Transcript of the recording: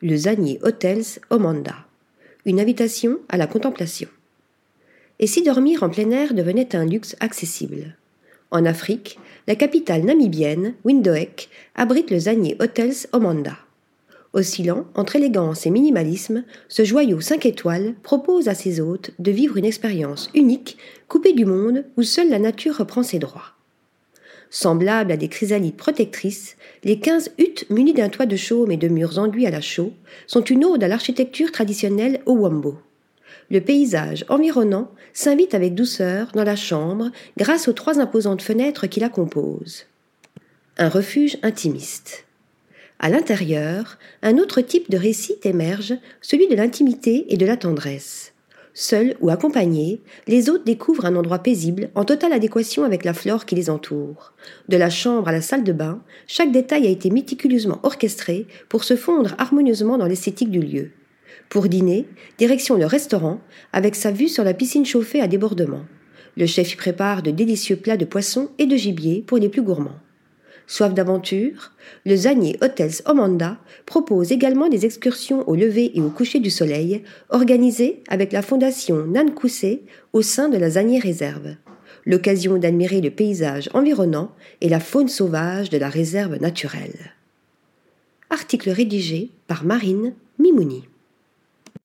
le Zanier Hotels Omanda. Une invitation à la contemplation. Et si dormir en plein air devenait un luxe accessible? En Afrique, la capitale namibienne, Windhoek, abrite le Zanier Hotels Omanda. Oscillant entre élégance et minimalisme, ce joyau 5 étoiles propose à ses hôtes de vivre une expérience unique, coupée du monde où seule la nature reprend ses droits. Semblables à des chrysalides protectrices, les quinze huttes munies d'un toit de chaume et de murs enduits à la chaux sont une ode à l'architecture traditionnelle au Wambo. Le paysage environnant s'invite avec douceur dans la chambre grâce aux trois imposantes fenêtres qui la composent. Un refuge intimiste. À l'intérieur, un autre type de récit émerge, celui de l'intimité et de la tendresse. Seuls ou accompagnés, les hôtes découvrent un endroit paisible en totale adéquation avec la flore qui les entoure. De la chambre à la salle de bain, chaque détail a été méticuleusement orchestré pour se fondre harmonieusement dans l'esthétique du lieu. Pour dîner, direction le restaurant, avec sa vue sur la piscine chauffée à débordement. Le chef y prépare de délicieux plats de poisson et de gibier pour les plus gourmands. Soif d'aventure, le Zanier Hotels Omanda propose également des excursions au lever et au coucher du soleil, organisées avec la fondation Nankoussé au sein de la Zanier Réserve. L'occasion d'admirer le paysage environnant et la faune sauvage de la réserve naturelle. Article rédigé par Marine Mimouni.